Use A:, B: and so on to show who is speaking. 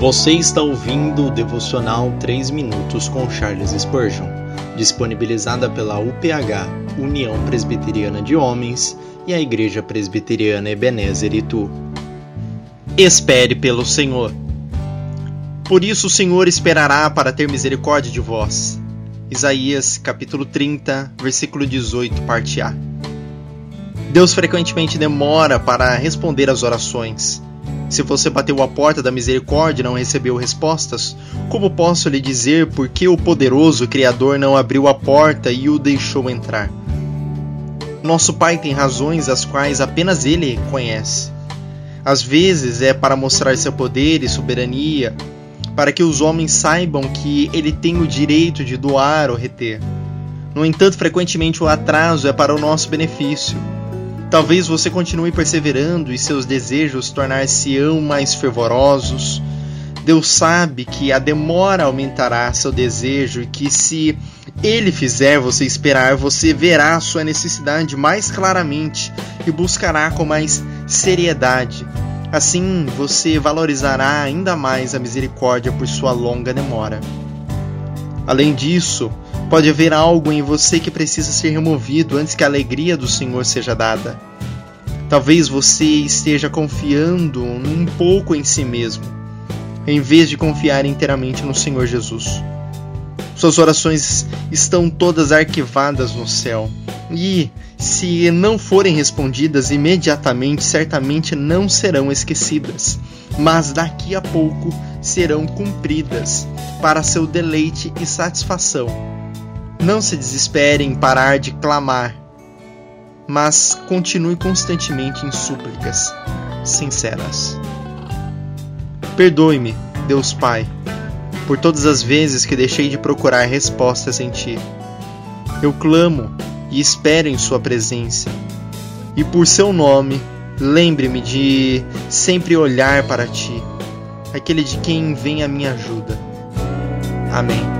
A: Você está ouvindo o devocional 3 minutos com Charles Spurgeon, disponibilizada pela UPH, União Presbiteriana de Homens, e a Igreja Presbiteriana Ebenezer Itu. Espere pelo Senhor. Por isso o Senhor esperará para ter misericórdia de vós. Isaías capítulo 30, versículo 18, parte A. Deus frequentemente demora para responder às orações. Se você bateu a porta da misericórdia e não recebeu respostas, como posso lhe dizer por que o poderoso Criador não abriu a porta e o deixou entrar? Nosso Pai tem razões as quais apenas Ele conhece. Às vezes é para mostrar seu poder e soberania, para que os homens saibam que Ele tem o direito de doar ou reter. No entanto, frequentemente o atraso é para o nosso benefício Talvez você continue perseverando e seus desejos tornar-se-ão mais fervorosos. Deus sabe que a demora aumentará seu desejo e que se ele fizer você esperar, você verá sua necessidade mais claramente e buscará com mais seriedade. Assim, você valorizará ainda mais a misericórdia por sua longa demora. Além disso, Pode haver algo em você que precisa ser removido antes que a alegria do Senhor seja dada. Talvez você esteja confiando um pouco em si mesmo, em vez de confiar inteiramente no Senhor Jesus. Suas orações estão todas arquivadas no céu. E, se não forem respondidas imediatamente, certamente não serão esquecidas, mas daqui a pouco serão cumpridas para seu deleite e satisfação. Não se desespere em parar de clamar, mas continue constantemente em súplicas sinceras. Perdoe-me, Deus Pai, por todas as vezes que deixei de procurar respostas em Ti. Eu clamo e espero em Sua presença. E por Seu nome, lembre-me de sempre olhar para Ti, aquele de quem vem a minha ajuda. Amém.